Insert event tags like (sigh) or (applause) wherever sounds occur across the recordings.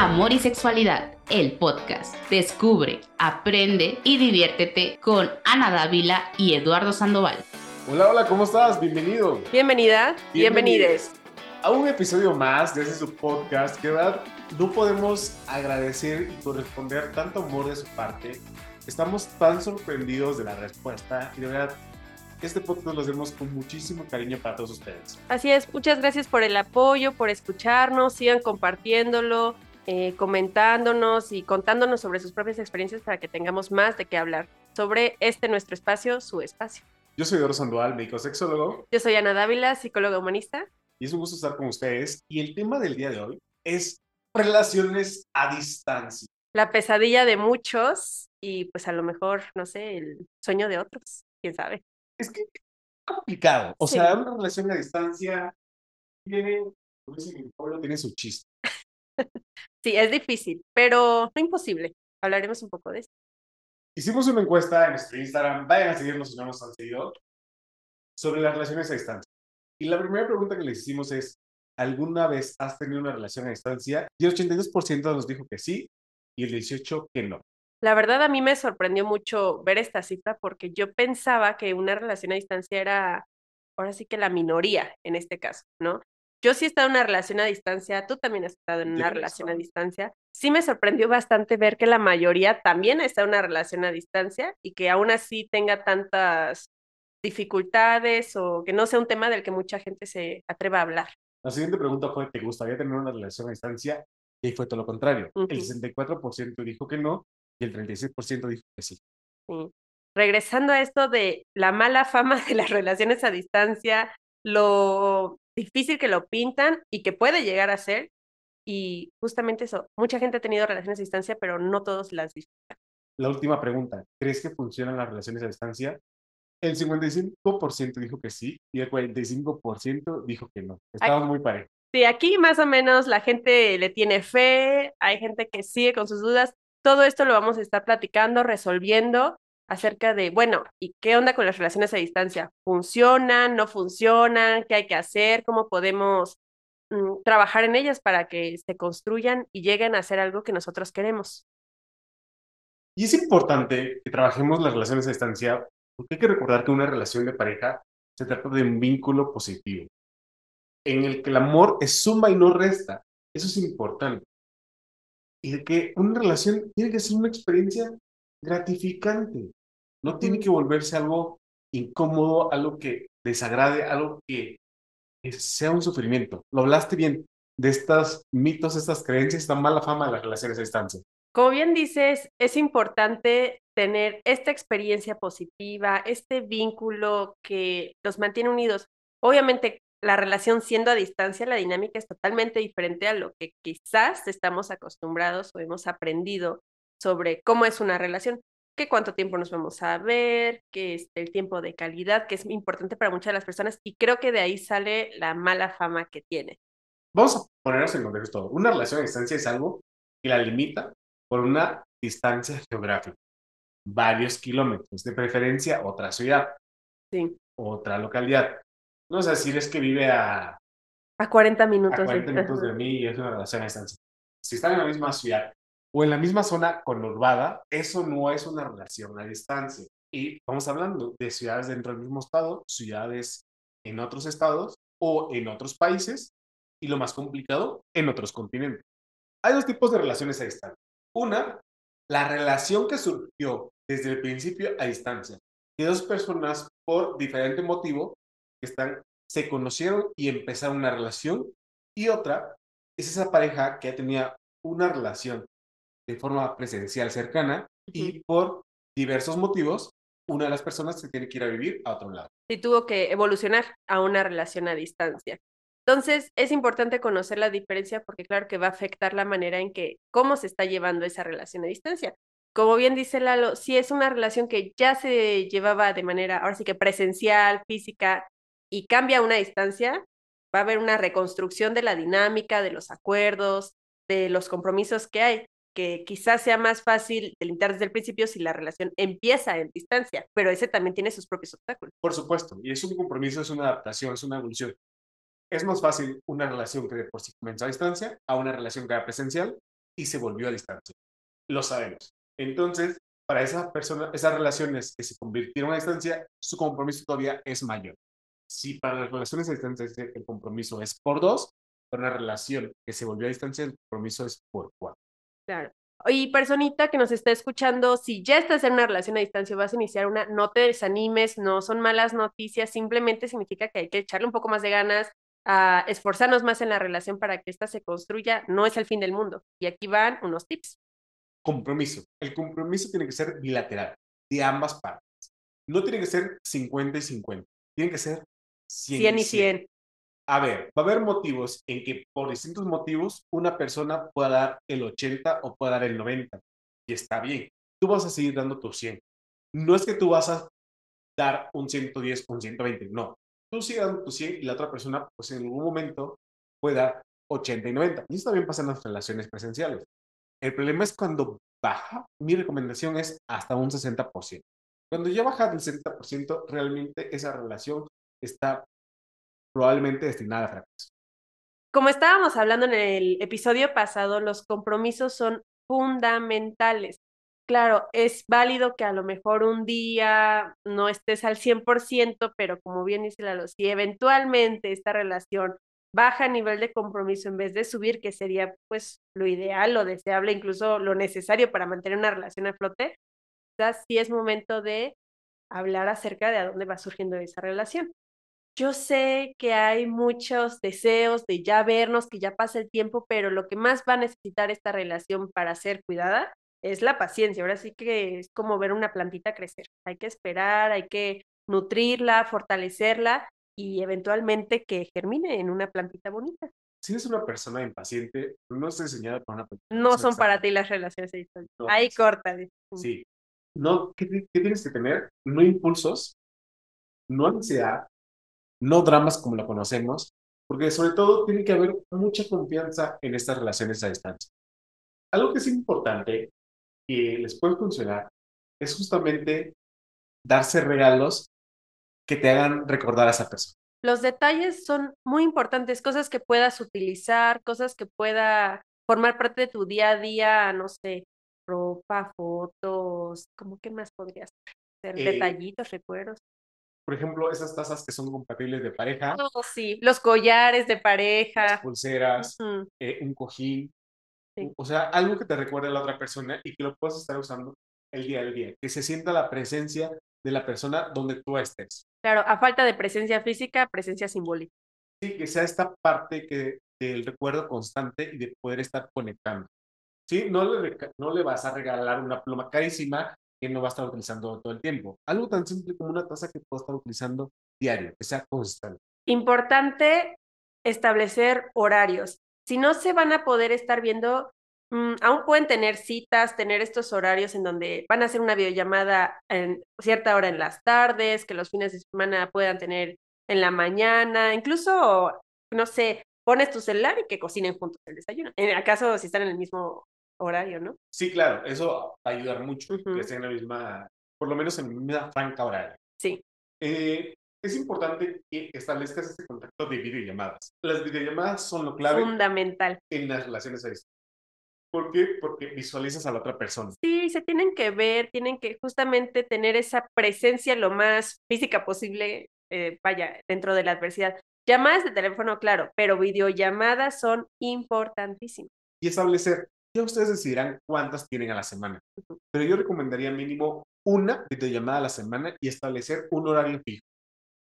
Amor y Sexualidad, el podcast. Descubre, aprende y diviértete con Ana Dávila y Eduardo Sandoval. Hola, hola, ¿cómo estás? Bienvenido. Bienvenida, bienvenides. A un episodio más de este su podcast, que verdad no podemos agradecer y corresponder tanto amor de su parte. Estamos tan sorprendidos de la respuesta y de verdad este podcast lo hacemos con muchísimo cariño para todos ustedes. Así es, muchas gracias por el apoyo, por escucharnos, sigan compartiéndolo, eh, comentándonos y contándonos sobre sus propias experiencias para que tengamos más de qué hablar sobre este nuestro espacio, su espacio. Yo soy Doro Sandoval, médico sexólogo. Yo soy Ana Dávila, psicóloga humanista. Y es un gusto estar con ustedes. Y el tema del día de hoy es relaciones a distancia. La pesadilla de muchos y pues a lo mejor, no sé, el sueño de otros, quién sabe es que es complicado. O sea, una relación a distancia tiene, tiene su chiste. Sí, es difícil, pero no imposible. Hablaremos un poco de eso. Hicimos una encuesta en nuestro Instagram, vayan a seguirnos si no nos han seguido, sobre las relaciones a distancia. Y la primera pregunta que les hicimos es, ¿alguna vez has tenido una relación a distancia? Y el 82% nos dijo que sí y el 18% que no. La verdad a mí me sorprendió mucho ver esta cifra porque yo pensaba que una relación a distancia era ahora sí que la minoría en este caso, ¿no? Yo sí he estado en una relación a distancia, tú también has estado en una relación a distancia. Sí me sorprendió bastante ver que la mayoría también está en una relación a distancia y que aún así tenga tantas dificultades o que no sea un tema del que mucha gente se atreva a hablar. La siguiente pregunta fue, ¿te gustaría tener una relación a distancia? Y fue todo lo contrario. El 64% dijo que no y el 36% dijo que sí. Regresando a esto de la mala fama de las relaciones a distancia, lo difícil que lo pintan y que puede llegar a ser, y justamente eso, mucha gente ha tenido relaciones a distancia, pero no todos las disfrutan. La última pregunta, ¿crees que funcionan las relaciones a distancia? El 55% dijo que sí y el 45% dijo que no. Estamos muy parejos. Sí, aquí más o menos la gente le tiene fe, hay gente que sigue con sus dudas, todo esto lo vamos a estar platicando, resolviendo acerca de, bueno, ¿y qué onda con las relaciones a distancia? ¿Funcionan? ¿No funcionan? ¿Qué hay que hacer? ¿Cómo podemos mm, trabajar en ellas para que se construyan y lleguen a hacer algo que nosotros queremos? Y es importante que trabajemos las relaciones a distancia porque hay que recordar que una relación de pareja se trata de un vínculo positivo, en el que el amor es suma y no resta. Eso es importante y de que una relación tiene que ser una experiencia gratificante, no tiene que volverse algo incómodo, algo que desagrade, algo que sea un sufrimiento. Lo hablaste bien de estos mitos, estas creencias, esta mala fama de las relaciones a distancia. Como bien dices, es importante tener esta experiencia positiva, este vínculo que los mantiene unidos. Obviamente, la relación siendo a distancia, la dinámica es totalmente diferente a lo que quizás estamos acostumbrados o hemos aprendido sobre cómo es una relación, que cuánto tiempo nos vamos a ver, que es el tiempo de calidad, que es importante para muchas de las personas y creo que de ahí sale la mala fama que tiene. Vamos a ponernos en contexto. Una relación a distancia es algo que la limita por una distancia geográfica, varios kilómetros, de preferencia otra ciudad, sí. otra localidad no sé, si es que vive a... A 40 minutos. A 40 minutos de mí y es una relación a distancia. Si están en la misma ciudad o en la misma zona conurbada, eso no es una relación a distancia. Y estamos hablando de ciudades dentro del mismo estado, ciudades en otros estados o en otros países y lo más complicado, en otros continentes. Hay dos tipos de relaciones a distancia. Una, la relación que surgió desde el principio a distancia, de dos personas por diferente motivo que están, se conocieron y empezaron una relación. Y otra es esa pareja que ya tenía una relación de forma presencial cercana y por diversos motivos, una de las personas se tiene que ir a vivir a otro lado. Y tuvo que evolucionar a una relación a distancia. Entonces, es importante conocer la diferencia porque claro que va a afectar la manera en que, cómo se está llevando esa relación a distancia. Como bien dice Lalo, si es una relación que ya se llevaba de manera, ahora sí que presencial, física, y cambia una distancia, va a haber una reconstrucción de la dinámica, de los acuerdos, de los compromisos que hay, que quizás sea más fácil delimitar desde el principio si la relación empieza en distancia, pero ese también tiene sus propios obstáculos. Por supuesto, y es un compromiso, es una adaptación, es una evolución. Es más fácil una relación que de por sí comenzó a distancia a una relación que era presencial, y se volvió a distancia. Lo sabemos. Entonces, para esa persona, esas relaciones que se convirtieron a distancia, su compromiso todavía es mayor. Si para las relaciones a distancia el compromiso es por dos, para una relación que se volvió a distancia, el compromiso es por cuatro. Claro. Y personita que nos está escuchando, si ya estás en una relación a distancia o vas a iniciar una, no te desanimes, no son malas noticias, simplemente significa que hay que echarle un poco más de ganas, a esforzarnos más en la relación para que ésta se construya, no es el fin del mundo. Y aquí van unos tips. Compromiso. El compromiso tiene que ser bilateral, de ambas partes. No tiene que ser 50 y 50, tiene que ser 100, 100 y 100. A ver, va a haber motivos en que por distintos motivos una persona pueda dar el 80 o pueda dar el 90. Y está bien. Tú vas a seguir dando tu 100. No es que tú vas a dar un 110 o un 120. No. Tú sigues dando tu 100 y la otra persona, pues en algún momento, puede dar 80 y 90. Y eso también pasa en las relaciones presenciales. El problema es cuando baja. Mi recomendación es hasta un 60%. Cuando ya baja del 60%, realmente esa relación está probablemente destinada a fracaso. Como estábamos hablando en el episodio pasado, los compromisos son fundamentales. Claro, es válido que a lo mejor un día no estés al 100%, pero como bien dice Lalo, si eventualmente esta relación baja a nivel de compromiso en vez de subir, que sería pues lo ideal, lo deseable, incluso lo necesario para mantener una relación a flote, ya sí es momento de hablar acerca de a dónde va surgiendo esa relación. Yo sé que hay muchos deseos de ya vernos, que ya pase el tiempo, pero lo que más va a necesitar esta relación para ser cuidada es la paciencia. Ahora sí que es como ver una plantita crecer. Hay que esperar, hay que nutrirla, fortalecerla y eventualmente que germine en una plantita bonita. Si eres una persona impaciente, no estás diseñada para una plantita. No son para ti las relaciones de No, Ahí corta. Sí. No, ¿qué, ¿qué, tienes que tener? No impulsos, no ansiedad, no dramas como lo conocemos, porque sobre todo tiene que haber mucha confianza en estas relaciones a distancia. Algo que es importante que les puede funcionar es justamente darse regalos que te hagan recordar a esa persona. Los detalles son muy importantes, cosas que puedas utilizar, cosas que pueda formar parte de tu día a día, no sé, ropa, fotos, ¿cómo que más podrías ser? Eh, detallitos, recuerdos por ejemplo, esas tazas que son compatibles de pareja. Oh, sí, los collares de pareja. pulseras, eh, un cojín. O sea, algo que te recuerde a la otra persona y que lo puedas estar usando el día al día. Que se sienta la presencia de la persona donde tú estés. Claro, a falta de presencia física, presencia simbólica. Sí, que sea esta parte que, del recuerdo constante y de poder estar conectando. ¿Sí? No le, no le vas a regalar una pluma carísima que no va a estar utilizando todo el tiempo. Algo tan simple como una taza que puedo estar utilizando diario, que sea constante. Importante establecer horarios. Si no se van a poder estar viendo, mm, aún pueden tener citas, tener estos horarios en donde van a hacer una videollamada en cierta hora en las tardes, que los fines de semana puedan tener en la mañana, incluso, no sé, pones tu celular y que cocinen juntos el desayuno. En el caso si están en el mismo horario, ¿no? Sí, claro, eso va a ayudar mucho, que estén en la misma, por lo menos en la misma franca horaria. Sí. Eh, es importante que establezcas este contacto de videollamadas. Las videollamadas son lo clave. Fundamental. En las relaciones a distancia. ¿Por qué? Porque visualizas a la otra persona. Sí, se tienen que ver, tienen que justamente tener esa presencia lo más física posible, eh, vaya, dentro de la adversidad. Llamadas de teléfono, claro, pero videollamadas son importantísimas. Y establecer ya ustedes decidirán cuántas tienen a la semana. Pero yo recomendaría mínimo una videollamada a la semana y establecer un horario fijo.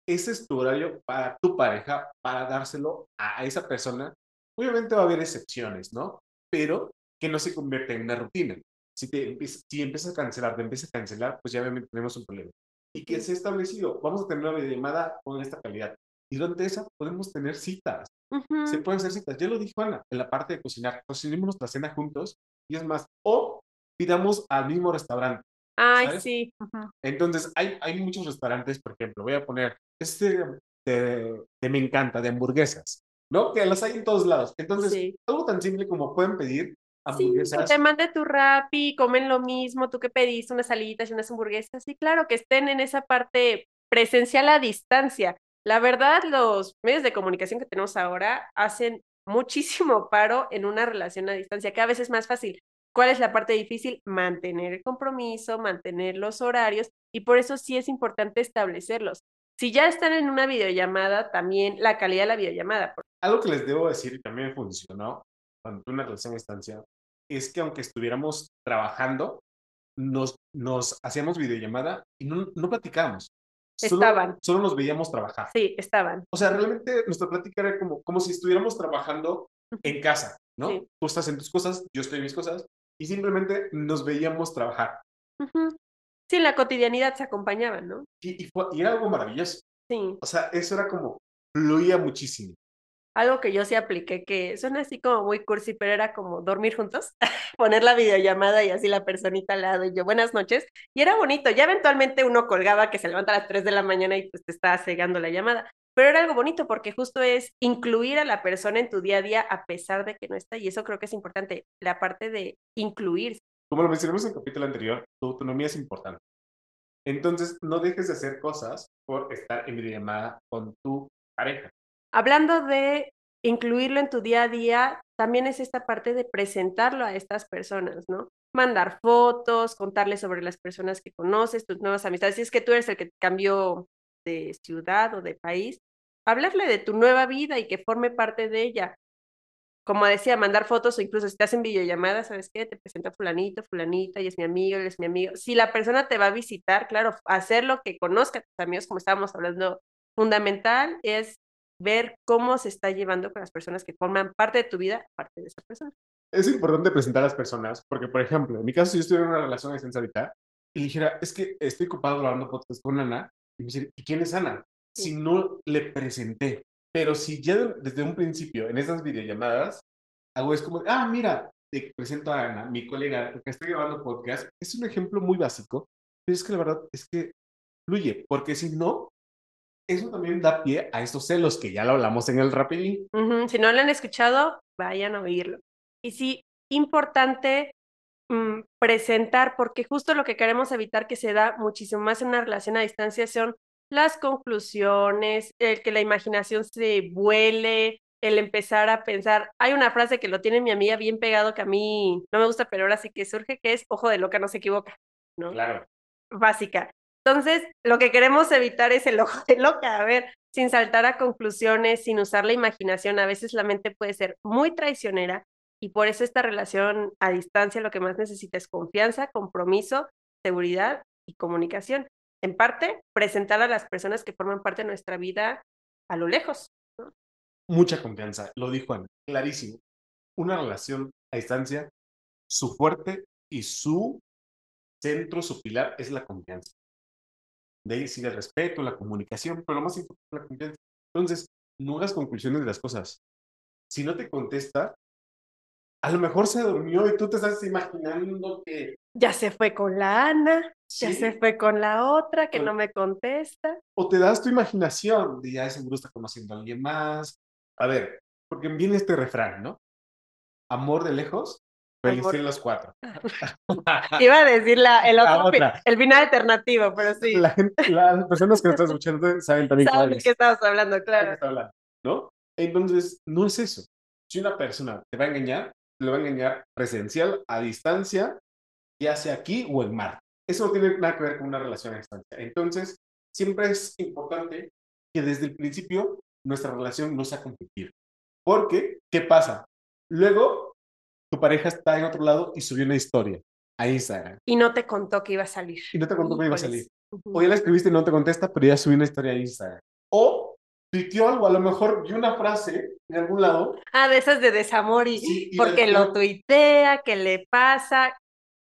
Ese es tu horario para tu pareja, para dárselo a esa persona. Obviamente va a haber excepciones, ¿no? Pero que no se convierta en una rutina. Si, te, si empiezas a cancelar, te empiezas a cancelar, pues ya tenemos un problema. Y que se ha establecido, vamos a tener una videollamada con esta calidad. Y durante esa podemos tener citas. Se pueden hacer citas. Ya lo dijo Ana, en la parte de cocinar. Cocinemos nuestra cena juntos y es más, o pidamos al mismo restaurante. Ay, sí. Entonces, hay, hay muchos restaurantes, por ejemplo, voy a poner este que me encanta, de hamburguesas, ¿no? Que las hay en todos lados. Entonces, algo tan simple como pueden pedir hamburguesas. Sí, te mande tu rap y comen lo mismo, tú que pediste unas salitas y unas hamburguesas. Sí, claro, que estén en esa parte presencial a distancia. La verdad, los medios de comunicación que tenemos ahora hacen muchísimo paro en una relación a distancia. Cada vez es más fácil. ¿Cuál es la parte difícil? Mantener el compromiso, mantener los horarios y por eso sí es importante establecerlos. Si ya están en una videollamada, también la calidad de la videollamada. Algo que les debo decir y también funcionó cuando una relación a distancia es que aunque estuviéramos trabajando, nos, nos hacíamos videollamada y no, no platicábamos. Estaban. Solo nos veíamos trabajar. Sí, estaban. O sea, realmente nuestra plática era como, como si estuviéramos trabajando en casa, ¿no? Tú estás en tus cosas, yo estoy en mis cosas, y simplemente nos veíamos trabajar. Sí, en la cotidianidad se acompañaban, ¿no? Y, y, era algo maravilloso. Sí. O sea, eso era como, fluía muchísimo algo que yo sí apliqué, que suena así como muy cursi, pero era como dormir juntos, (laughs) poner la videollamada y así la personita al lado y yo, buenas noches. Y era bonito, ya eventualmente uno colgaba que se levanta a las 3 de la mañana y pues te estaba cegando la llamada, pero era algo bonito porque justo es incluir a la persona en tu día a día a pesar de que no está y eso creo que es importante, la parte de incluir. Como lo mencionamos en el capítulo anterior, tu autonomía es importante. Entonces, no dejes de hacer cosas por estar en videollamada con tu pareja. Hablando de incluirlo en tu día a día, también es esta parte de presentarlo a estas personas, ¿no? Mandar fotos, contarles sobre las personas que conoces, tus nuevas amistades. Si es que tú eres el que cambió de ciudad o de país, hablarle de tu nueva vida y que forme parte de ella. Como decía, mandar fotos o incluso si estás en videollamada, ¿sabes qué? Te presenta fulanito, fulanita y es mi amigo, él es mi amigo. Si la persona te va a visitar, claro, hacer lo que conozca a tus amigos, como estábamos hablando, fundamental es ver cómo se está llevando con las personas que forman parte de tu vida, parte de esa persona. Es importante presentar a las personas, porque, por ejemplo, en mi caso, si yo estuviera en una relación de ahorita y dijera, es que estoy ocupado grabando podcast con Ana, y me dice, ¿y quién es Ana? Si no le presenté. Pero si ya desde un principio, en esas videollamadas, hago es como, ah, mira, te presento a Ana, mi colega, que estoy grabando podcast, es un ejemplo muy básico, pero es que la verdad es que fluye, porque si no, eso también da pie a estos celos que ya lo hablamos en el rapidín. Si no lo han escuchado, vayan a oírlo. Y sí, importante mm, presentar, porque justo lo que queremos evitar que se da muchísimo más en una relación a distancia son las conclusiones, el que la imaginación se vuele, el empezar a pensar. Hay una frase que lo tiene mi amiga bien pegado que a mí no me gusta, pero ahora sí que surge, que es ojo de loca no se equivoca, ¿no? Claro. Básica. Entonces, lo que queremos evitar es el ojo de loca, a ver, sin saltar a conclusiones, sin usar la imaginación. A veces la mente puede ser muy traicionera y por eso esta relación a distancia lo que más necesita es confianza, compromiso, seguridad y comunicación. En parte, presentar a las personas que forman parte de nuestra vida a lo lejos. Mucha confianza, lo dijo Ana, clarísimo. Una relación a distancia, su fuerte y su centro, su pilar es la confianza. De ahí sigue el respeto, la comunicación, pero lo más importante es la confianza. Entonces, no hagas conclusiones de las cosas. Si no te contesta, a lo mejor se durmió y tú te estás imaginando que... Ya se fue con la Ana, ya se fue con la otra que no me contesta. O te das tu imaginación de ya seguro está conociendo a alguien más. A ver, porque viene este refrán, ¿no? Amor de lejos, Feliz los cuatro. (laughs) Iba a decir la, el otro, el final alternativo, pero sí. La las personas que nos están escuchando saben también saben de qué estamos hablando, claro. ¿No? Entonces, no es eso. Si una persona te va a engañar, lo va a engañar presencial, a distancia, ya sea aquí o en mar. Eso no tiene nada que ver con una relación a distancia. Entonces, siempre es importante que desde el principio nuestra relación no sea competir. Porque, ¿qué pasa? Luego tu pareja está en otro lado y subió una historia a Instagram. Y no te contó que iba a salir. Y no te contó que iba a salir. O ya la escribiste y no te contesta, pero ya subió una historia a Instagram. O tuiteó algo, a lo mejor vio una frase en algún lado. Ah, de esas de desamor y, porque lo tuitea, que le pasa.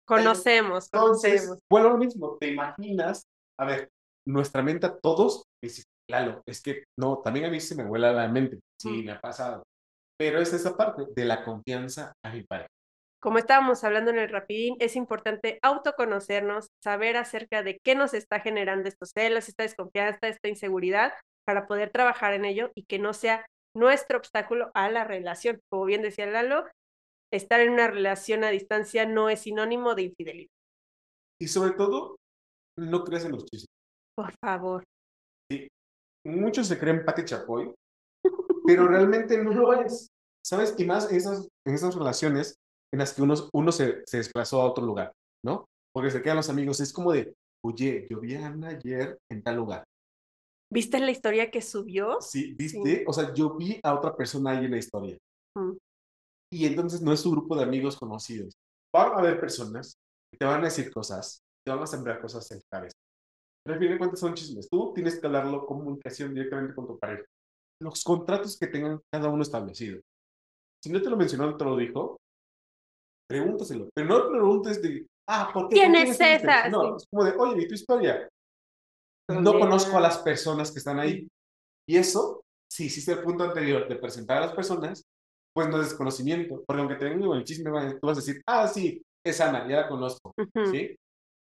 Conocemos, conocemos. bueno, lo mismo, te imaginas, a ver, nuestra mente a todos dice, claro, es que no, también a mí se me vuela la mente. Sí, me ha pasado. Pero es esa parte de la confianza a mi pareja. Como estábamos hablando en el rapidín, es importante autoconocernos, saber acerca de qué nos está generando estos celos, esta desconfianza, esta inseguridad, para poder trabajar en ello y que no sea nuestro obstáculo a la relación. Como bien decía Lalo, estar en una relación a distancia no es sinónimo de infidelidad. Y sobre todo, no crees en los chismes. Por favor. Sí. Muchos se creen Pati Chapoy pero realmente no lo es. ¿sabes? Y más en esas, en esas relaciones en las que uno, uno se, se desplazó a otro lugar, ¿no? Porque se quedan los amigos, es como de, oye, yo vi a Ana ayer en tal lugar. ¿Viste la historia que subió? Sí, ¿viste? O sea, yo vi a otra persona ahí en la historia. Mm. Y entonces no es tu grupo de amigos conocidos. Van a haber personas que te van a decir cosas, te van a sembrar cosas en cabeza. Pero al fin de cuentas son chismes. Tú tienes que hablarlo comunicación directamente con tu pareja. Los contratos que tengan cada uno establecido. Si no te lo mencionó, no te lo dijo, pregúntaselo. Pero no preguntes de, ah, ¿por qué? ¿Quién ¿Por qué es esa? No, es como de, oye, vi tu historia. No Problema. conozco a las personas que están ahí. Y eso, si hiciste el punto anterior de presentar a las personas, pues no es desconocimiento. Porque aunque te venga con el chisme, tú vas a decir, ah, sí, es Ana, ya la conozco. Ujú. ¿Sí?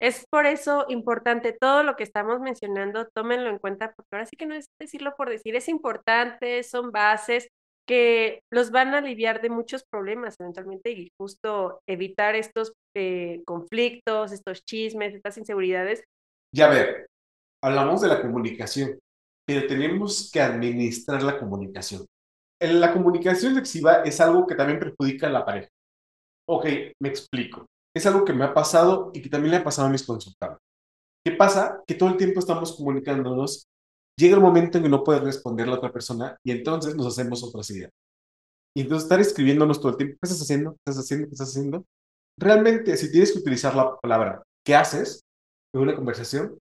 Es por eso importante todo lo que estamos mencionando, tómenlo en cuenta, porque ahora sí que no es decirlo por decir, es importante, son bases que los van a aliviar de muchos problemas eventualmente y justo evitar estos eh, conflictos, estos chismes, estas inseguridades. Ya ver, hablamos de la comunicación, pero tenemos que administrar la comunicación. La comunicación excesiva es algo que también perjudica a la pareja. Ok, me explico. Es algo que me ha pasado y que también le ha pasado a mis consultantes. ¿Qué pasa? Que todo el tiempo estamos comunicándonos. Llega el momento en que no puede responder la otra persona y entonces nos hacemos otras ideas. Y entonces estar escribiéndonos todo el tiempo, ¿qué estás haciendo? ¿Qué estás haciendo? ¿Qué estás haciendo? Realmente, si tienes que utilizar la palabra ¿qué haces? en una conversación,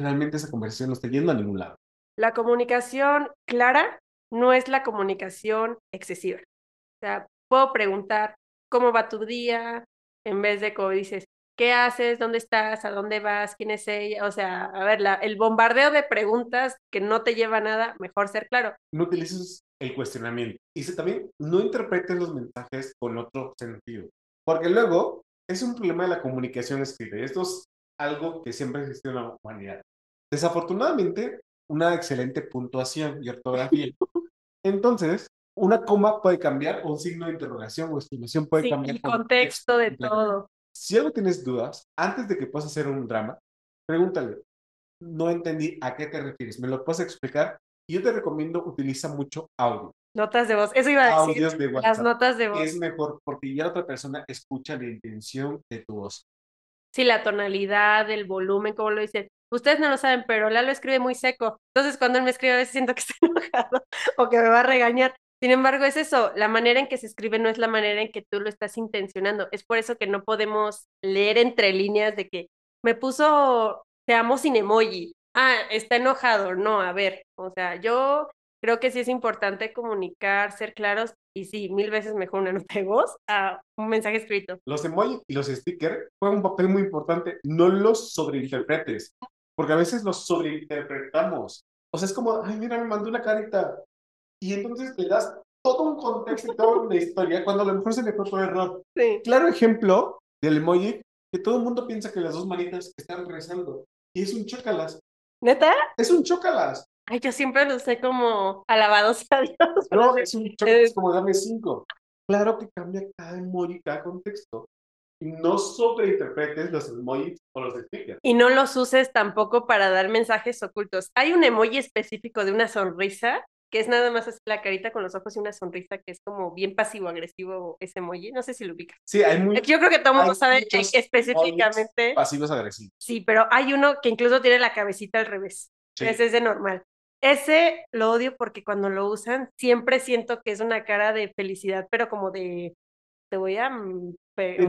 realmente esa conversación no está yendo a ningún lado. La comunicación clara no es la comunicación excesiva. O sea, puedo preguntar cómo va tu día, en vez de como dices, ¿qué haces? ¿Dónde estás? ¿A dónde vas? ¿Quién es ella? O sea, a ver, la- el bombardeo de preguntas que no te lleva a nada, mejor ser claro. No utilices el cuestionamiento. Y si también no interpretes los mensajes con otro sentido. Porque luego es un problema de la comunicación escrita. y Esto es algo que siempre existe en la humanidad. Desafortunadamente, una excelente puntuación y ortografía. (laughs) Entonces, una coma puede cambiar, o un signo de interrogación o exclamación puede Sí, cambiar. el contexto de todo. Si algo tienes dudas, antes de que puedas hacer un drama, pregúntale, no entendí a qué te refieres, ¿me lo puedes explicar? Y yo te recomiendo utiliza mucho audio, Notas de voz. Eso iba a decir. audios de Las WhatsApp. notas de voz. Es mejor porque ya la otra persona escucha la intención de tu voz. Sí, la tonalidad, el volumen, como lo dicen. Ustedes no lo saben, pero Lalo escribe muy seco. Entonces, cuando él me escribe, a veces siento que (laughs) está enojado o que me va a regañar. Sin embargo, es eso, la manera en que se escribe no es la manera en que tú lo estás intencionando. Es por eso que no podemos leer entre líneas de que me puso te amo sin emoji. Ah, está enojado. No, a ver, o sea, yo creo que sí es importante comunicar, ser claros y sí, mil veces mejor una (laughs) nota de voz a un mensaje escrito. Los emojis y los stickers juegan un papel muy importante. No los sobreinterpretes, porque a veces los sobreinterpretamos. O sea, es como, ay, mira, me mandó una carita. Y entonces le das todo un contexto y toda una historia cuando a lo mejor se le fue por error. Sí. Claro ejemplo del emoji que todo el mundo piensa que las dos manitas están rezando. Y es un chócalas. ¿Neta? Es un chócalas. Ay, yo siempre lo sé como alabados a Dios. No, es un chócalas como dame cinco. Claro que cambia cada emoji, cada contexto. Y no sobreinterpretes los emojis o los stickers. Y no los uses tampoco para dar mensajes ocultos. Hay un emoji específico de una sonrisa, que es nada más así la carita con los ojos y una sonrisa que es como bien pasivo-agresivo ese emoji. No sé si lo ubicas. Sí, hay muy Yo creo que todo mundo sabe específicamente. pasivos agresivos. Sí, pero hay uno que incluso tiene la cabecita al revés. Sí. Ese es de normal. Ese lo odio porque cuando lo usan siempre siento que es una cara de felicidad, pero como de te voy a mm,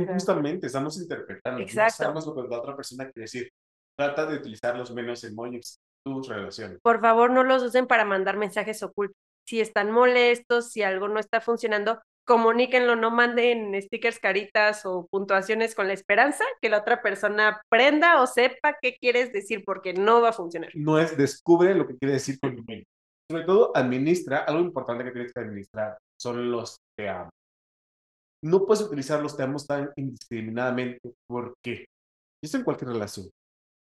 Justamente, estamos interpretando. Exacto. No sabemos lo que la otra persona quiere decir. Trata de utilizar los menos emojis tus relaciones. por favor no los usen para mandar mensajes ocultos. Si están molestos, si algo no está funcionando, comuníquenlo, no manden stickers, caritas o puntuaciones con la esperanza que la otra persona aprenda o sepa qué quieres decir porque no va a funcionar. No es descubre lo que quiere decir con tu email. Sobre todo, administra. Algo importante que tienes que administrar son los te amo. No puedes utilizar los te amo tan indiscriminadamente. ¿Por qué? Y esto en cualquier relación.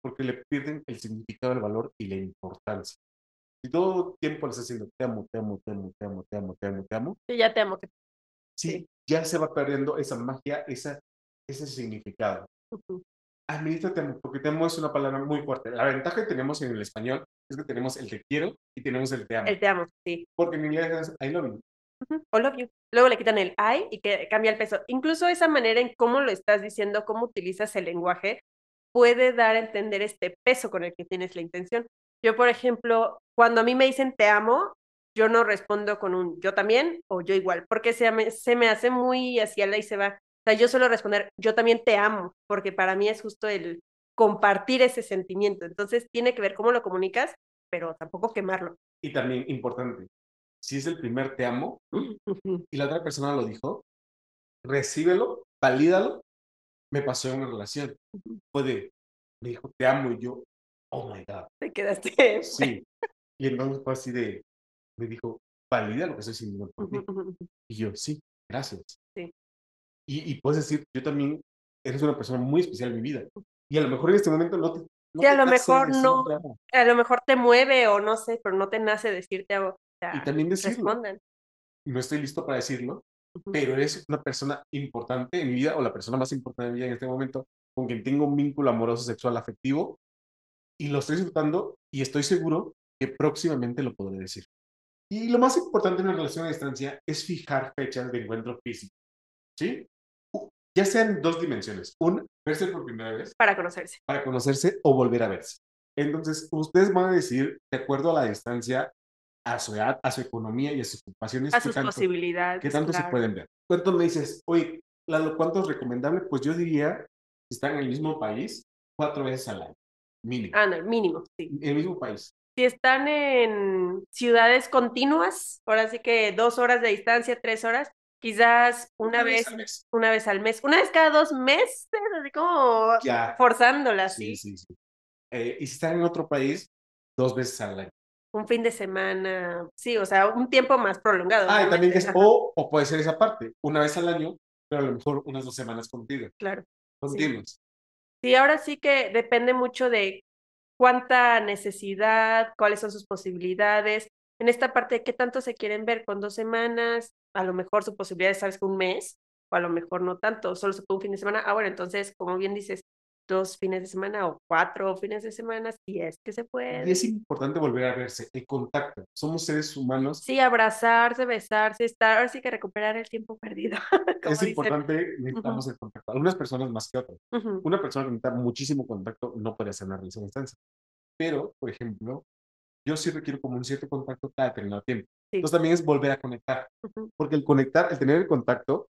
Porque le pierden el significado, el valor y la importancia. Si todo tiempo le estás diciendo te amo, te amo, te amo, te amo, te amo, te amo, te amo, Sí, ya te amo. sí, Sí. ya se va perdiendo esa magia, esa, ese significado. Administra te amo, porque te amo es una palabra muy fuerte. La ventaja que tenemos en el español es que tenemos el te quiero y tenemos el te amo. El te amo, sí. Porque en inglés es I love you. O love you. Luego le quitan el I y que cambia el peso. Incluso esa manera en cómo lo estás diciendo, cómo utilizas el lenguaje, puede dar a entender este peso con el que tienes la intención. Yo, por ejemplo, cuando a mí me dicen te amo, yo no respondo con un yo también o yo igual, porque se me, se me hace muy hacia la y se va. O sea, yo suelo responder yo también te amo, porque para mí es justo el compartir ese sentimiento. Entonces tiene que ver cómo lo comunicas, pero tampoco quemarlo. Y también importante, si es el primer te amo (laughs) y la otra persona lo dijo, recíbelo, valídalo. Me pasó en una relación. Puede, me dijo te amo y yo, oh my God, Te quedaste. (laughs) sí. Y entonces fue así de, me dijo, valida lo que estoy sintiendo por ujú. Y yo, sí, gracias. Sí. Y, y puedes decir, yo también eres una persona muy especial en mi vida. Y a lo mejor en este momento no te. no Sí, a lo mejor no. A lo mejor te mueve o no sé, pero no te nace decirte algo. O sea, Y también decirlo. respondan. No estoy listo para decirlo. Pero eres una persona importante en mi vida o la persona más importante en mi vida en este momento con quien tengo un vínculo amoroso, sexual, afectivo y lo estoy disfrutando y estoy seguro que próximamente lo podré decir. Y lo más importante en una relación a distancia es fijar fechas de encuentro físico. ¿Sí? Ya sean dos dimensiones. Una, verse por primera vez Para conocerse. para conocerse o volver a verse. Entonces, ustedes van a decir, de acuerdo a la distancia, a su edad, a su economía y a sus ocupaciones, A sus tanto- posibilidades. ¿Qué tanto se claro. pueden ver? ¿Cuánto me dices, oye, Lalo, cuánto es recomendable? Pues yo diría, si están en el mismo país, cuatro veces al año, mínimo. Ah, no, mínimo, sí. En el mismo país. Si están en ciudades continuas, ahora sí que dos horas de distancia, tres horas, quizás una vez, al mes. una vez al mes, una vez cada dos meses, así como Ya. forzándola, Sí, sí. sí, sí. Eh, y si están en otro país, dos veces al año. Un fin de semana, sí, o sea, un tiempo más prolongado. Ah, y también es, o, o puede ser esa parte, una vez al año, pero a lo mejor unas dos semanas contigo, Claro. continuos. Sí, ahora sí que depende mucho de cuánta necesidad, cuáles son sus posibilidades. En esta parte de qué tanto se quieren ver con dos semanas, a lo mejor su posibilidad es, sabes, que un mes, o a lo mejor no tanto, solo se puede un fin de semana. Ah, bueno, entonces, como bien dices, dos fines de semana o cuatro fines de semana, si es que se puede. Y es importante volver a verse, el contacto. Somos seres humanos. Sí, abrazarse, besarse, estar, ahora sí que recuperar el tiempo perdido. (laughs) es dicen. importante, necesitamos el contacto. Algunas personas más que otras. Ujú, Una persona que necesita muchísimo contacto no puede hacer una relación a distancia. Pero, por ejemplo, yo sí requiero como un cierto contacto cada determinado tiempo. Sí. Entonces también es volver a conectar. ujú, Porque el conectar, el tener el contacto,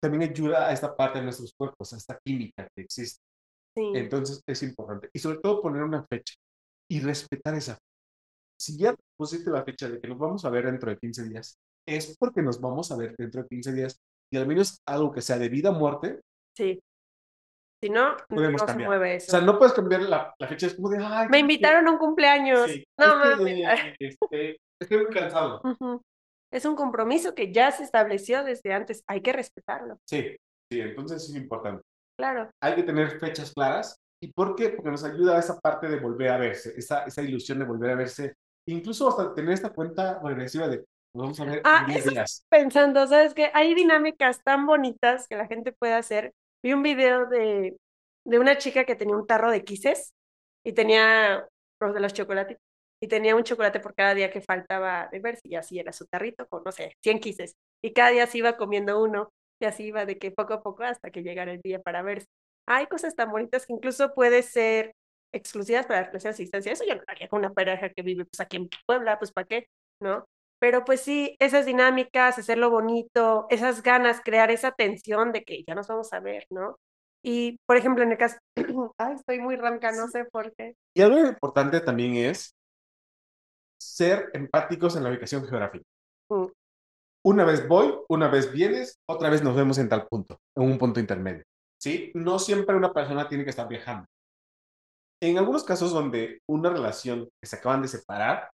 también ayuda a esta parte de nuestros cuerpos, a esta química que existe. Sí. Entonces es importante. Y sobre todo poner una fecha y respetar esa fecha. Si ya pusiste la fecha de que nos vamos a ver dentro de 15 días, es porque nos vamos a ver dentro de 15 días y al menos algo que sea de vida o muerte, Sí. Si no, Podemos no se cambiar. mueve o eso. sea, no puedes cambiar la, la fecha, es como de, ay, Me ¿qué- invitaron a un cumpleaños. Sí, No es mames. este, estoy muy cansado. Ujú. Es un compromiso que ya se estableció desde antes. Hay que respetarlo. Sí, sí, entonces es importante. Claro. Hay que tener fechas claras. ¿Y por qué? Porque nos ayuda a esa parte de volver a verse, esa, esa ilusión de volver a verse, incluso hasta tener esta cuenta regresiva de, nos vamos a ver Ah, en 10 eso- días. Pensando, ¿sabes qué? Hay dinámicas tan bonitas que la gente puede hacer. Vi un video de, de una chica que tenía un tarro de quises y tenía los de los chocolates y tenía un chocolate por cada día que faltaba de verse y así era su tarrito con, no sé, 100 quises. Y cada día se iba comiendo uno y así iba de que poco a poco hasta que llegara el día para verse. Hay cosas tan bonitas que incluso puede ser exclusivas para relaciones a distancia. Eso yo no lo haría con una pareja que vive pues aquí en Puebla, pues ¿para qué? ¿No? Pero pues sí, esas dinámicas, hacerlo bonito, esas ganas, crear esa tensión de que ya nos vamos a ver, ¿no? Y, por ejemplo, en el caso, (clears throat) ay, estoy muy ranca, no sé por qué. Y algo importante también es ser empáticos en la ubicación geográfica. Mm. Una vez voy, una vez vienes, otra vez nos vemos en tal punto, en un punto intermedio. ¿Sí? No siempre una persona tiene que estar viajando. En algunos casos donde una relación que se acaban de separar,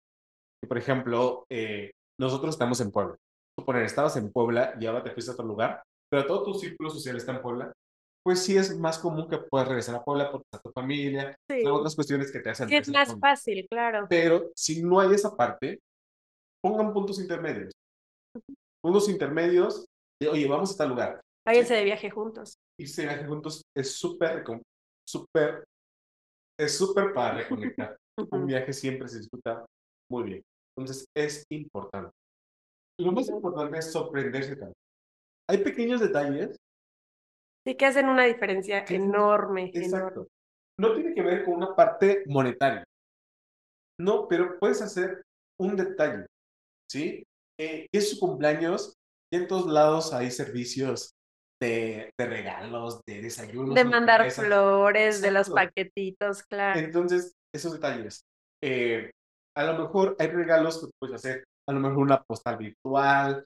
por ejemplo, eh, nosotros estamos en Puebla. Suponer, estabas en Puebla y ahora te fuiste a otro lugar, pero todo tu círculo social está en Puebla, pues sí es más común que puedas regresar a Puebla porque está tu familia, Sí, son otras cuestiones que te hacen sí es más fácil, claro. Pero si no hay esa parte, pongan puntos intermedios. Puntos intermedios de, oye, vamos a tal lugar. Váyanse de viaje juntos. Irse de viaje juntos es súper, súper, es súper para reconectar. (laughs) Un viaje siempre se disfruta muy bien. Entonces, es importante. lo más importante es sorprenderse también. Hay pequeños detalles. Sí, que hacen una diferencia enorme, enorme. Exacto. No tiene que ver con una parte monetaria. No, pero puedes hacer un detalle, ¿sí? Eh, es su cumpleaños y en todos lados hay servicios de, de regalos, de desayunos. De mandar flores, de los paquetitos, claro. Entonces, esos detalles. Eh, a lo mejor hay regalos que puedes hacer, a lo mejor una postal virtual.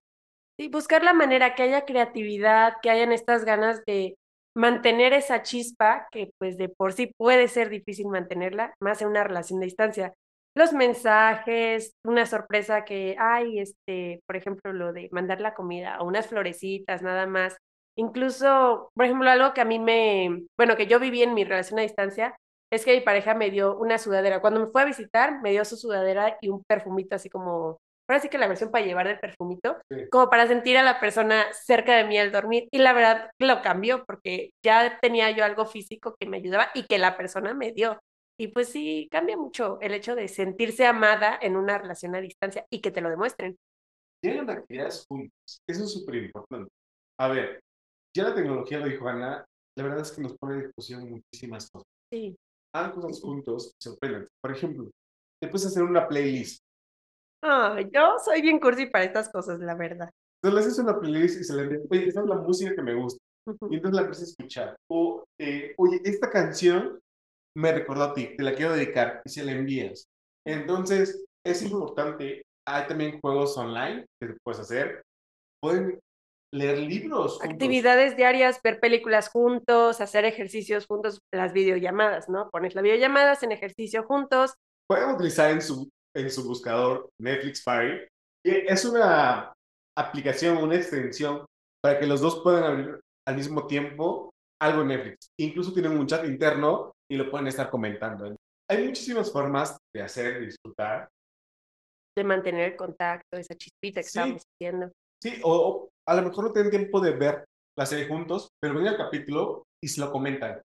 Sí, buscar la manera que haya creatividad, que hayan estas ganas de mantener esa chispa, que pues de por sí puede ser difícil mantenerla, más en una relación de distancia. Los mensajes, una sorpresa que hay, este, por ejemplo, lo de mandar la comida o unas florecitas, nada más. Incluso, por ejemplo, algo que a mí me, bueno, que yo viví en mi relación a distancia, es que mi pareja me dio una sudadera. Cuando me fue a visitar, me dio su sudadera y un perfumito así como, ahora sí que la versión para llevar del perfumito, Sí. como para sentir a la persona cerca de mí al dormir. Y la verdad lo cambió porque ya tenía yo algo físico que me ayudaba y que la persona me dio. Y pues sí, cambia mucho el hecho de sentirse amada en una relación a distancia y que te lo demuestren. Llegan actividades juntos. Eso es súper importante. A ver, ya la tecnología, lo dijo Ana, la verdad es que nos pone a discusión muchísimas cosas. Sí. Hagan cosas juntos, sorprenden. Por ejemplo, te puedes hacer una playlist. Ah, yo soy bien cursi para estas cosas, la verdad. Entonces le haces una playlist y se le envías, oye, esta es la música que me gusta. Y entonces la empiezas a escuchar. O, eh, oye, esta canción me recordó a ti, te la quiero dedicar y se la envías. Entonces, es importante. Hay también juegos online que puedes hacer. Pueden leer libros. juntos. Actividades diarias, ver películas juntos, hacer ejercicios juntos, las videollamadas, ¿no? Pones las videollamadas en ejercicio juntos. Pueden utilizar en su, en su buscador Netflix Party. Es una aplicación, una extensión para que los dos puedan abrir al mismo tiempo algo en Netflix. Incluso tienen un chat interno y lo pueden estar comentando. Hay muchísimas formas de hacer disfrutar. de mantener el contacto, esa chispita que Sí. estábamos haciendo. Sí, o, o a lo mejor no tienen tiempo de ver la serie juntos, pero ven el capítulo y se lo comentan.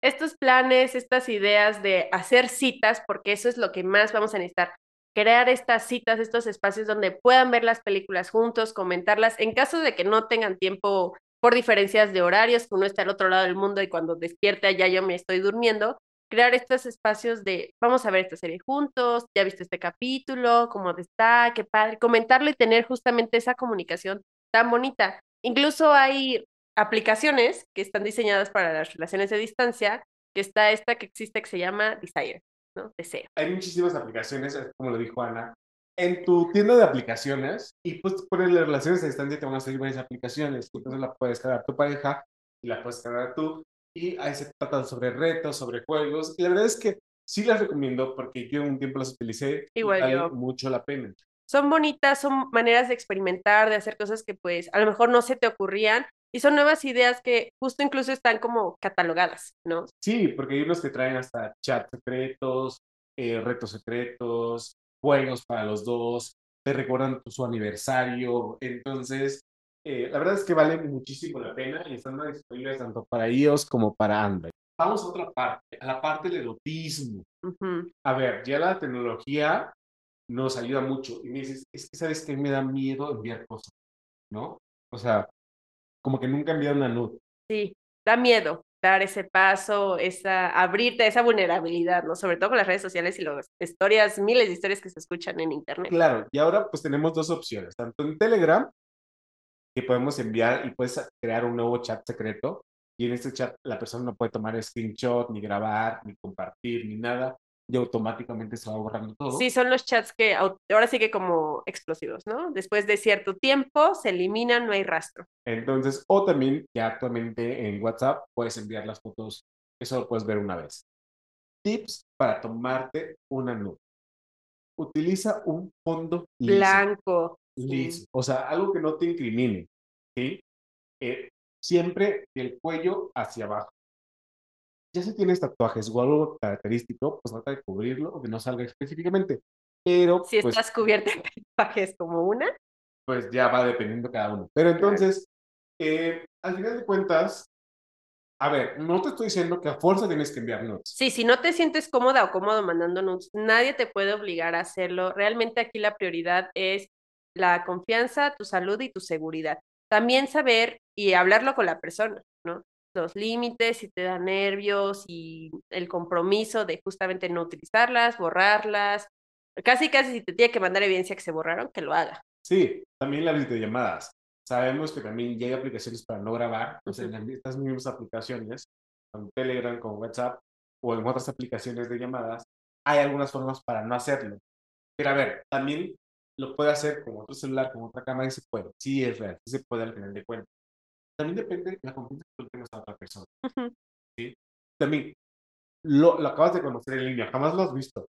Estos planes, estas ideas de hacer citas, porque eso es lo que más vamos a necesitar. Crear estas citas, estos espacios donde puedan ver las películas juntos, comentarlas, en caso de que no tengan tiempo por diferencias de horarios, uno está al otro lado del mundo y cuando despierte allá yo me estoy durmiendo, crear estos espacios de vamos a ver esta serie juntos, ya viste este capítulo, cómo está, qué padre, comentarlo y tener justamente esa comunicación tan bonita. Incluso hay aplicaciones que están diseñadas para las relaciones de distancia, que está esta que existe que se llama Desire, ¿no? Deseo. Hay muchísimas aplicaciones, como lo dijo Ana. En tu tienda de aplicaciones, y pues pones las relaciones a distancia, te van a salir varias aplicaciones. Entonces la puedes cargar tu pareja y la puedes cargar tú. Y ahí se trata sobre retos, sobre juegos. Y la verdad es que sí las recomiendo porque yo un tiempo las utilicé Igual y vale yo. mucho la pena. Son bonitas, son maneras de experimentar, de hacer cosas que pues a lo mejor no se te ocurrían y son nuevas ideas que justo incluso están como catalogadas, ¿no? Sí, porque hay unos que traen hasta chat secretos, eh, retos secretos, juegos para los dos, te recuerdan su aniversario. Entonces, eh, la verdad es que vale muchísimo la pena y están disponibles tanto para iOS como para Android. Vamos a otra parte, a la parte del erotismo. A ver, ya la tecnología nos ayuda mucho. Y me dices, es que sabes que me da miedo enviar cosas, ¿no? O sea, como que nunca enviar una nude. Sí, da miedo dar ese paso, esa, abrirte a esa vulnerabilidad, ¿no? Sobre todo con las redes sociales y las historias, miles de historias que se escuchan en internet. Claro, y ahora pues tenemos dos opciones, tanto en Telegram, que podemos enviar y puedes crear un nuevo chat secreto, y en este chat la persona no puede tomar screenshot, ni grabar, ni compartir, ni nada, y automáticamente se va borrando todo. Sí, son los chats que ahora sí que como explosivos, ¿no? Después de cierto tiempo se eliminan, no hay rastro. Entonces, o también ya actualmente en WhatsApp puedes enviar las fotos, eso lo puedes ver una vez. Tips para tomarte una nube. Utiliza un fondo liso. Blanco. sí. liso. O sea, algo que no te incrimine. ¿sí? Eh, siempre el cuello hacia abajo. Ya si tienes tatuajes o algo característico, pues trata de cubrirlo o que no salga específicamente. Pero Si pues, estás cubierta en tatuajes como una, pues ya va dependiendo cada uno. Pero entonces, eh, al final de cuentas, a ver, no te estoy diciendo que a fuerza tienes que enviar notes. Sí, si no te sientes cómoda o cómodo mandando nudes, nadie te puede obligar a hacerlo. Realmente aquí la prioridad es la confianza, tu salud y tu seguridad. También saber y hablarlo con la persona, ¿no? Los límites, si te da nervios y el compromiso de justamente no utilizarlas, borrarlas. Casi, casi si te tiene que mandar evidencia que se borraron, que lo haga. Sí, también las videollamadas. Sabemos que también ya hay aplicaciones para no grabar, pues en estas mismas aplicaciones, con Telegram, con WhatsApp o en otras aplicaciones de llamadas, hay algunas formas para no hacerlo. Pero a ver, también lo puede hacer con otro celular, con otra cámara y se puede. Sí es real, sí se puede al final de cuentas. También depende de la confianza que tú tengas a otra persona. ¿sí? También, lo, lo, acabas de conocer en línea, jamás lo has visto.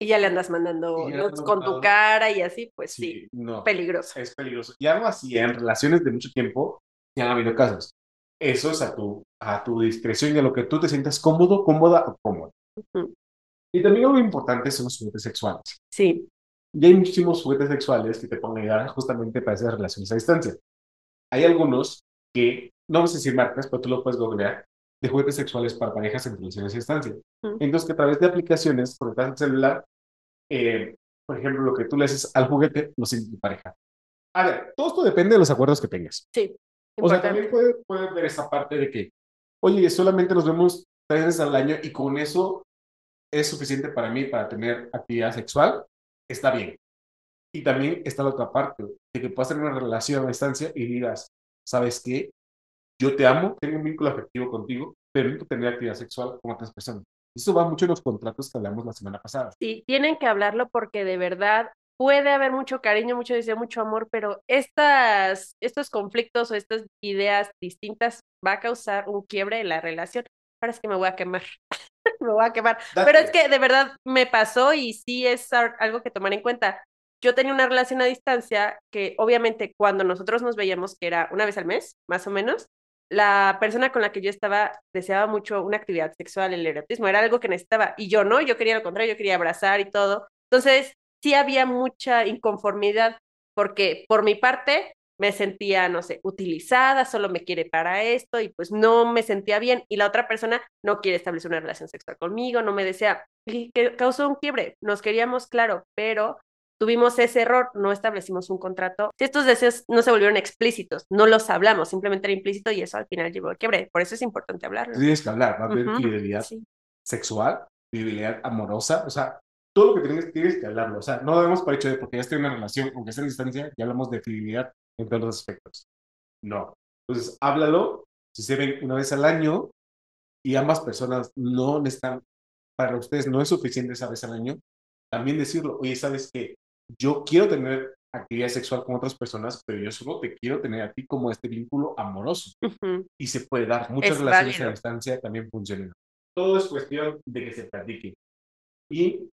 Y ya le andas mandando notes con tu cara y así, pues sí, no, peligroso. Es peligroso. Y algo así, en relaciones de mucho tiempo, ya han habido casos. Eso es a tu, a tu discreción y a lo que tú te sientas cómodo, cómoda o cómodo. Y también algo importante son los juguetes sexuales. Sí. Y hay muchísimos juguetes sexuales que te pueden ayudar justamente para esas relaciones a distancia. Hay algunos que, no vamos a decir marcas, pero tú lo puedes googlear, de juguetes sexuales para parejas en relaciones a distancia. Entonces, que a través de aplicaciones, por el celular, eh, por ejemplo, lo que tú le haces al juguete, lo siente tu pareja. A ver, todo esto depende de los acuerdos que tengas. Sí. O sea, también puede, puede ver esa parte de que, oye, solamente nos vemos tres veces al año y con eso es suficiente para mí para tener actividad sexual, está bien. Y también está la otra parte, de que puedas tener una relación a distancia y digas, ¿sabes qué? Yo te amo, tengo un vínculo afectivo contigo, pero no tener actividad sexual con otras personas. Eso va mucho en los contratos que hablamos la semana pasada. Sí, tienen que hablarlo porque de verdad puede haber mucho cariño, mucho deseo, mucho amor, pero estas, estos conflictos o estas ideas distintas va a causar un quiebre en la relación. Parece que me voy a quemar. (laughs) me voy a quemar. Pero es que de verdad me pasó y sí es algo que tomar en cuenta. Yo tenía una relación a distancia que obviamente cuando nosotros nos veíamos, que era una vez al mes, más o menos, la persona con la que yo estaba deseaba mucho una actividad sexual, el erotismo, era algo que necesitaba. Y yo no, yo quería lo contrario, yo quería abrazar y todo. Entonces, sí había mucha inconformidad porque por mi parte me sentía, no sé, utilizada, solo me quiere para esto y pues no me sentía bien y la otra persona no quiere establecer una relación sexual conmigo, no me desea y que causó un quiebre. Nos queríamos, claro, pero tuvimos ese error, no establecimos un contrato. Estos deseos no se volvieron explícitos, no los hablamos, simplemente era implícito y eso al final llevó al quiebre. Por eso es importante hablarlo. Tienes que hablar, va a haber fidelidad sexual, fidelidad amorosa, o sea, todo lo que tienes, tienes que hablarlo. O sea, no debemos por hecho de porque ya estoy en una relación, aunque esté en distancia, ya hablamos de fidelidad en todos los aspectos. No. Entonces, háblalo, si se ven una vez al año y ambas personas no están, para ustedes no es suficiente esa vez al año, también decirlo, oye, ¿sabes qué? Yo quiero tener actividad sexual con otras personas, pero yo solo te quiero tener a ti como este vínculo amoroso. Y se puede dar. Muchas relaciones a distancia también funcionan. Todo es cuestión de que se practique. Y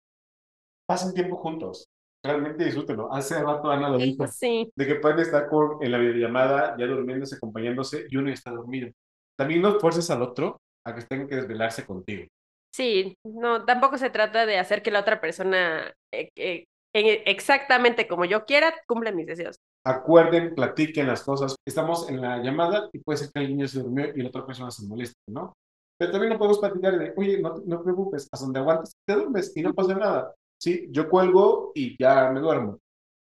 pasen tiempo juntos realmente disfrútenlo. Hace rato Ana lo dijo, de que pueden estar con, en la videollamada ya durmiéndose, acompañándose y uno está dormido. También no fuerces al otro a que tengan que desvelarse contigo. Sí, no, tampoco se trata de hacer que la otra persona eh, eh, exactamente como yo quiera cumpla mis deseos. Acuerden, platiquen las cosas. Estamos en la llamada y puede ser que el niño se durmió y la otra persona se moleste, ¿no? Pero también no podemos platicar de, oye, no, no te preocupes, hasta donde aguantes, te duermes y no pasa nada. ¿sí? Yo cuelgo y ya me duermo.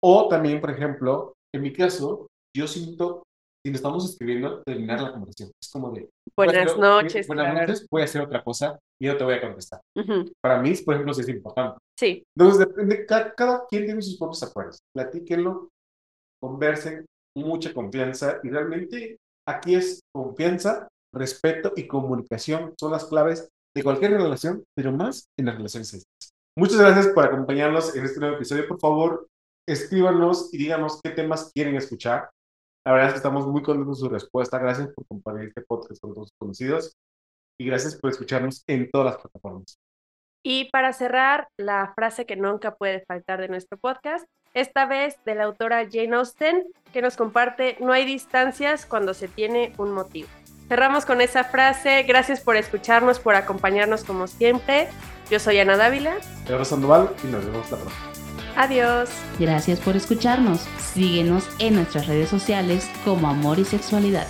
O también, por ejemplo, en mi caso, yo siento, si nos estamos escribiendo, terminar la conversación. Es como de... Buenas noches. Buenas noches, voy a hacer otra cosa y no te voy a contestar. Para mí, por ejemplo, sí es importante. Sí. Entonces, depende, cada, cada quien tiene sus propios acuerdos. Platíquenlo, conversen, mucha confianza y realmente aquí es confianza, respeto y comunicación son las claves de cualquier relación, pero más en las relaciones Muchas gracias por acompañarnos en este nuevo episodio. Por favor, escríbanos y díganos qué temas quieren escuchar. La verdad es que estamos muy contentos de su respuesta. Gracias por compartir este podcast con todos sus conocidos y gracias por escucharnos en todas las plataformas. Y para cerrar, la frase que nunca puede faltar de nuestro podcast, esta vez de la autora Jane Austen, que nos comparte, no hay distancias cuando se tiene un motivo. Cerramos con esa frase. Gracias por escucharnos, por acompañarnos como siempre. Yo soy Ana Dávila. Yo Sandoval y nos vemos la próxima. Adiós. Gracias por escucharnos. Síguenos en nuestras redes sociales como Amor y Sexualidad.